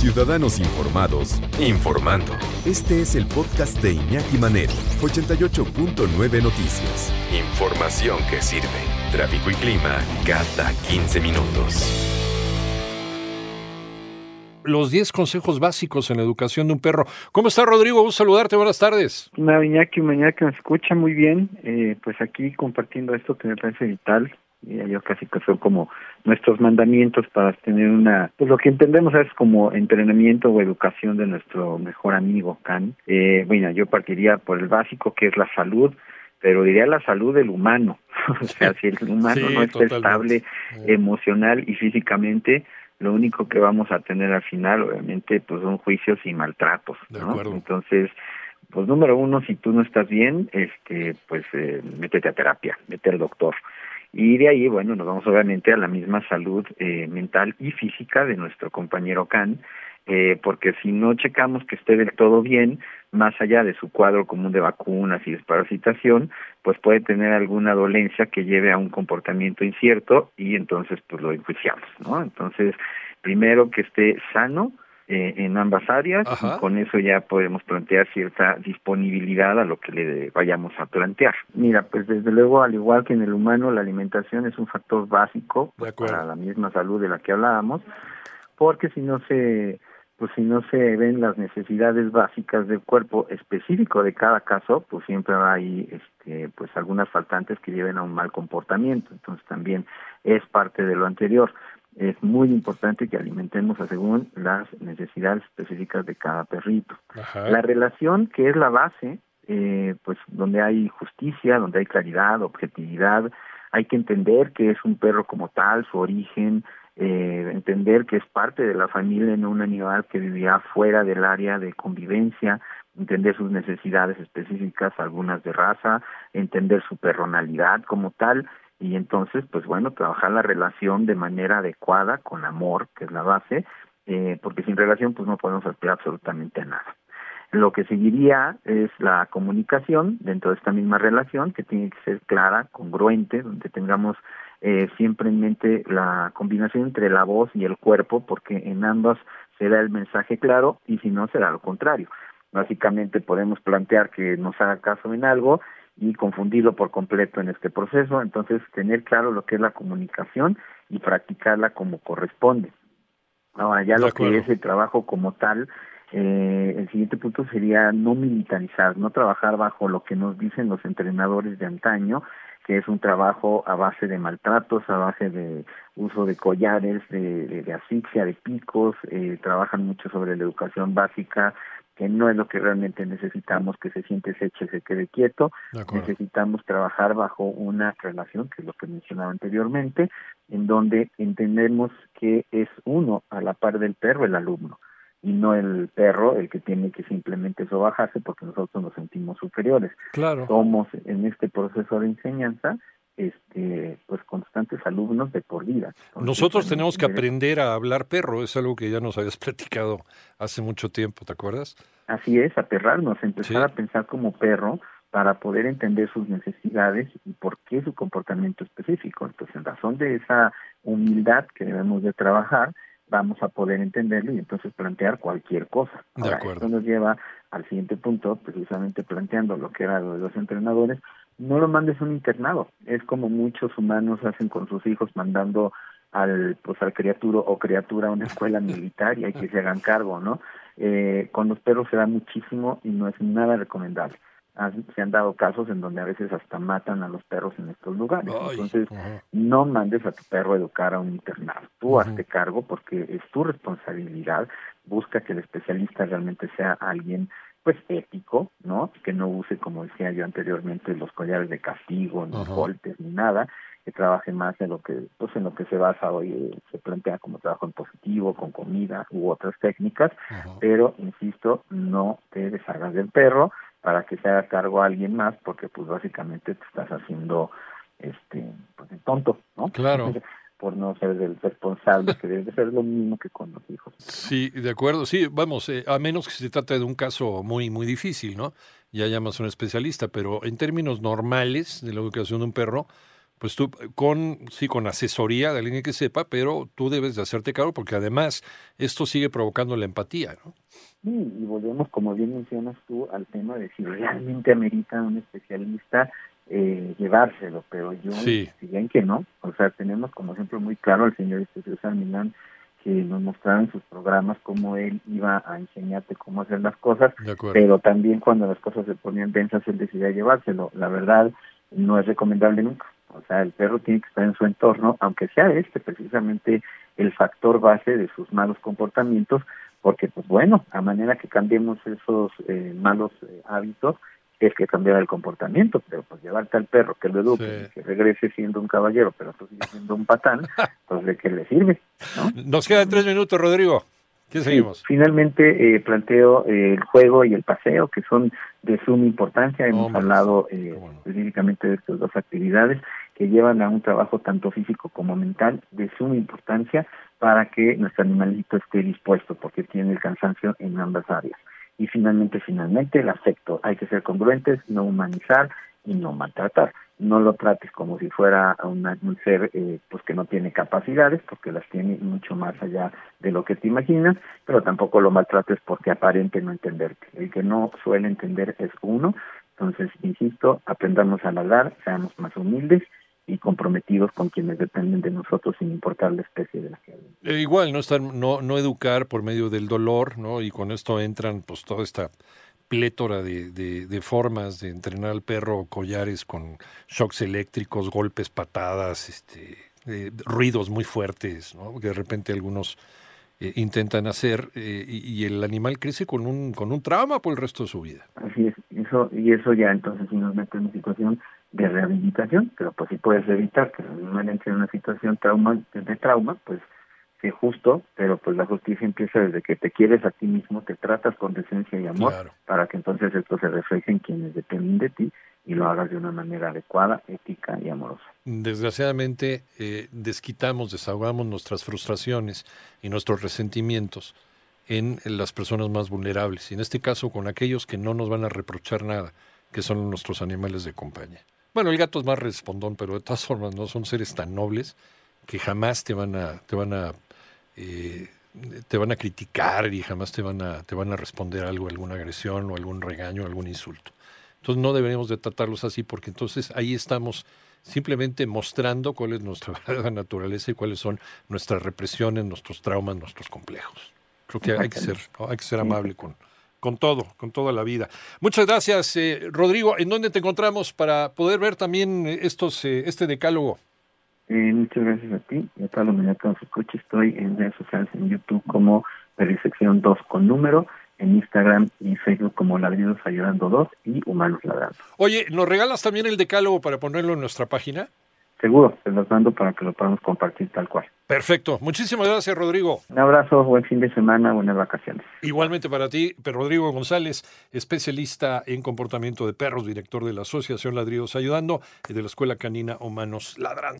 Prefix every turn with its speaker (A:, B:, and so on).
A: ciudadanos informados, informando. Este es el podcast de Iñaki Manero, 88.9 Noticias. Información que sirve. Tráfico y clima cada 15 minutos.
B: Los 10 consejos básicos en la educación de un perro. ¿Cómo está, Rodrigo? Gusto saludarte. Buenas tardes.
C: Una Iñaki, mañana que me escucha muy bien. Eh, pues aquí compartiendo esto que me parece vital yo casi que son como nuestros mandamientos para tener una, pues lo que entendemos es como entrenamiento o educación de nuestro mejor amigo Can. Eh, bueno, yo partiría por el básico que es la salud, pero diría la salud del humano. o sea, si el humano no está estable emocional y físicamente, lo único que vamos a tener al final, obviamente, pues son juicios y maltratos. ¿no? Entonces, pues número uno, si tú no estás bien, este, pues eh, métete a terapia, mete al doctor. Y de ahí, bueno, nos vamos obviamente a la misma salud eh, mental y física de nuestro compañero Can, eh, porque si no checamos que esté del todo bien, más allá de su cuadro común de vacunas y desparasitación, pues puede tener alguna dolencia que lleve a un comportamiento incierto y entonces pues lo enjuiciamos, ¿no? Entonces, primero que esté sano, eh, en ambas áreas y con eso ya podemos plantear cierta disponibilidad a lo que le vayamos a plantear. Mira, pues desde luego, al igual que en el humano, la alimentación es un factor básico para la misma salud de la que hablábamos, porque si no se pues si no se ven las necesidades básicas del cuerpo específico de cada caso, pues siempre hay este, pues algunas faltantes que lleven a un mal comportamiento. Entonces también es parte de lo anterior es muy importante que alimentemos según las necesidades específicas de cada perrito. La relación, que es la base, eh, pues donde hay justicia, donde hay claridad, objetividad, hay que entender que es un perro como tal, su origen, eh, entender que es parte de la familia, no un animal que vivía fuera del área de convivencia, entender sus necesidades específicas, algunas de raza, entender su personalidad como tal y entonces, pues bueno, trabajar la relación de manera adecuada, con amor, que es la base, eh, porque sin relación pues no podemos aspirar absolutamente a nada. Lo que seguiría es la comunicación dentro de esta misma relación, que tiene que ser clara, congruente, donde tengamos eh, siempre en mente la combinación entre la voz y el cuerpo, porque en ambas se da el mensaje claro y si no será lo contrario. Básicamente podemos plantear que nos haga caso en algo y confundido por completo en este proceso. Entonces, tener claro lo que es la comunicación y practicarla como corresponde. Ahora, ya lo que es el trabajo como tal, eh, el siguiente punto sería no militarizar, no trabajar bajo lo que nos dicen los entrenadores de antaño, que es un trabajo a base de maltratos, a base de uso de collares, de, de, asfixia, de picos, eh, trabajan mucho sobre la educación básica, que no es lo que realmente necesitamos, que se siente, se eche, se quede quieto. Necesitamos trabajar bajo una relación, que es lo que mencionaba anteriormente, en donde entendemos que es uno a la par del perro el alumno y no el perro el que tiene que simplemente sobajarse porque nosotros nos sentimos superiores.
B: Claro.
C: Somos en este proceso de enseñanza constantes alumnos de por vida.
B: Nosotros tenemos que aprender a hablar perro, es algo que ya nos habías platicado hace mucho tiempo, ¿te acuerdas?
C: Así es, aperrarnos, empezar a pensar como perro para poder entender sus necesidades y por qué su comportamiento específico. Entonces, en razón de esa humildad que debemos de trabajar, vamos a poder entenderlo y entonces plantear cualquier cosa.
B: de acuerdo.
C: Esto nos lleva al siguiente punto, precisamente planteando lo que era lo de los entrenadores, no lo mandes a un internado. Es como muchos humanos hacen con sus hijos mandando al pues al criatura o criatura a una escuela militar y hay que se hagan cargo, ¿no? Eh, con los perros se da muchísimo y no es nada recomendable. se han dado casos en donde a veces hasta matan a los perros en estos lugares. Entonces, no mandes a tu perro a educar a un internado. Tú hazte cargo porque es tu responsabilidad. Busca que el especialista realmente sea alguien pues ético, ¿no? Que no use, como decía yo anteriormente, los collares de castigo, ni golpes, ni nada, que trabaje más en lo que, pues en lo que se basa hoy, eh, se plantea como trabajo en positivo, con comida u otras técnicas, pero insisto, no te deshagas del perro para que se haga cargo a alguien más, porque pues básicamente te estás haciendo este pues tonto, ¿no?
B: Claro.
C: Por no ser el responsable, que debe ser lo mismo que con los hijos.
B: Sí, de acuerdo, sí, vamos, eh, a menos que se trate de un caso muy, muy difícil, ¿no? Ya llamas a un especialista, pero en términos normales de la educación de un perro, pues tú con sí con asesoría de alguien que sepa, pero tú debes de hacerte cargo porque además esto sigue provocando la empatía, ¿no?
C: Sí, y volvemos, como bien mencionas tú, al tema de si realmente amerita un especialista eh, llevárselo, pero yo,
B: sí.
C: si bien que no, o sea, tenemos como ejemplo muy claro al señor César Milán, que nos mostraba en sus programas cómo él iba a enseñarte cómo hacer las cosas, pero también cuando las cosas se ponían densas él decidía llevárselo. La verdad, no es recomendable nunca. O sea, el perro tiene que estar en su entorno, aunque sea este precisamente el factor base de sus malos comportamientos, porque pues bueno, a manera que cambiemos esos eh, malos eh, hábitos, es que cambiar el comportamiento, pero pues llevarte al perro que lo eduque, que regrese siendo un caballero, pero tú sigues siendo un patán, pues de qué le sirve.
B: Nos quedan tres minutos, Rodrigo. ¿Qué seguimos?
C: finalmente eh, planteo eh, el juego y el paseo, que son de suma importancia. Hemos hablado eh, específicamente de estas dos actividades que llevan a un trabajo tanto físico como mental de suma importancia para que nuestro animalito esté dispuesto, porque tiene el cansancio en ambas áreas. Y finalmente, finalmente, el afecto. Hay que ser congruentes, no humanizar y no maltratar. No lo trates como si fuera un ser eh, pues que no tiene capacidades, porque las tiene mucho más allá de lo que te imaginas, pero tampoco lo maltrates porque aparente no entenderte. El que no suele entender es uno. Entonces, insisto, aprendamos a hablar, seamos más humildes y comprometidos con quienes dependen de nosotros sin importar la especie de la que.
B: Eh, igual, no, estar, no, no educar por medio del dolor, ¿no? Y con esto entran pues toda esta plétora de, de, formas de entrenar al perro, collares con shocks eléctricos, golpes, patadas, este, eh, ruidos muy fuertes, ¿no? que de repente algunos eh, intentan hacer y, y, el animal crece con un, con un trauma por el resto de su vida.
C: Así es, eso, y eso ya entonces sí nos mete en una situación de rehabilitación, pero pues si puedes evitar que animal entre en una situación trauma, de trauma, pues sí justo, pero pues la justicia empieza desde que te quieres a ti mismo, te tratas con decencia y amor, para que entonces esto se refleje en quienes dependen de ti y lo hagas de una manera adecuada, ética y amorosa.
B: Desgraciadamente eh, desquitamos, desahogamos nuestras frustraciones y nuestros resentimientos en las personas más vulnerables, y en este caso con aquellos que no nos van a reprochar nada, que son nuestros animales de compañía. Bueno, el gato es más respondón, pero de todas formas no son seres tan nobles que jamás te van a, te van a, eh, te van a criticar y jamás te van a, te van a responder algo, alguna agresión o algún regaño, algún insulto. Entonces no deberíamos de tratarlos así porque entonces ahí estamos simplemente mostrando cuál es nuestra verdadera naturaleza y cuáles son nuestras represiones, nuestros traumas, nuestros complejos. Creo que hay que ser, hay que ser amable con, con todo, con toda la vida. Muchas gracias, eh, Rodrigo. ¿En dónde te encontramos para poder ver también estos, eh, este decálogo?
C: Eh, muchas gracias a ti y a toda la humanidad que nos escucha. Estoy en redes sociales, en YouTube como Perisección 2 con número, en Instagram y Facebook como Ladridos Ayudando 2 y Humanos Ladrando.
B: Oye, ¿nos regalas también el decálogo para ponerlo en nuestra página?
C: Seguro, se los mando para que lo podamos compartir tal cual.
B: Perfecto. Muchísimas gracias, Rodrigo.
C: Un abrazo, buen fin de semana, buenas vacaciones.
B: Igualmente para ti, Rodrigo González, especialista en comportamiento de perros, director de la Asociación Ladridos Ayudando y de la Escuela Canina Humanos Ladrando.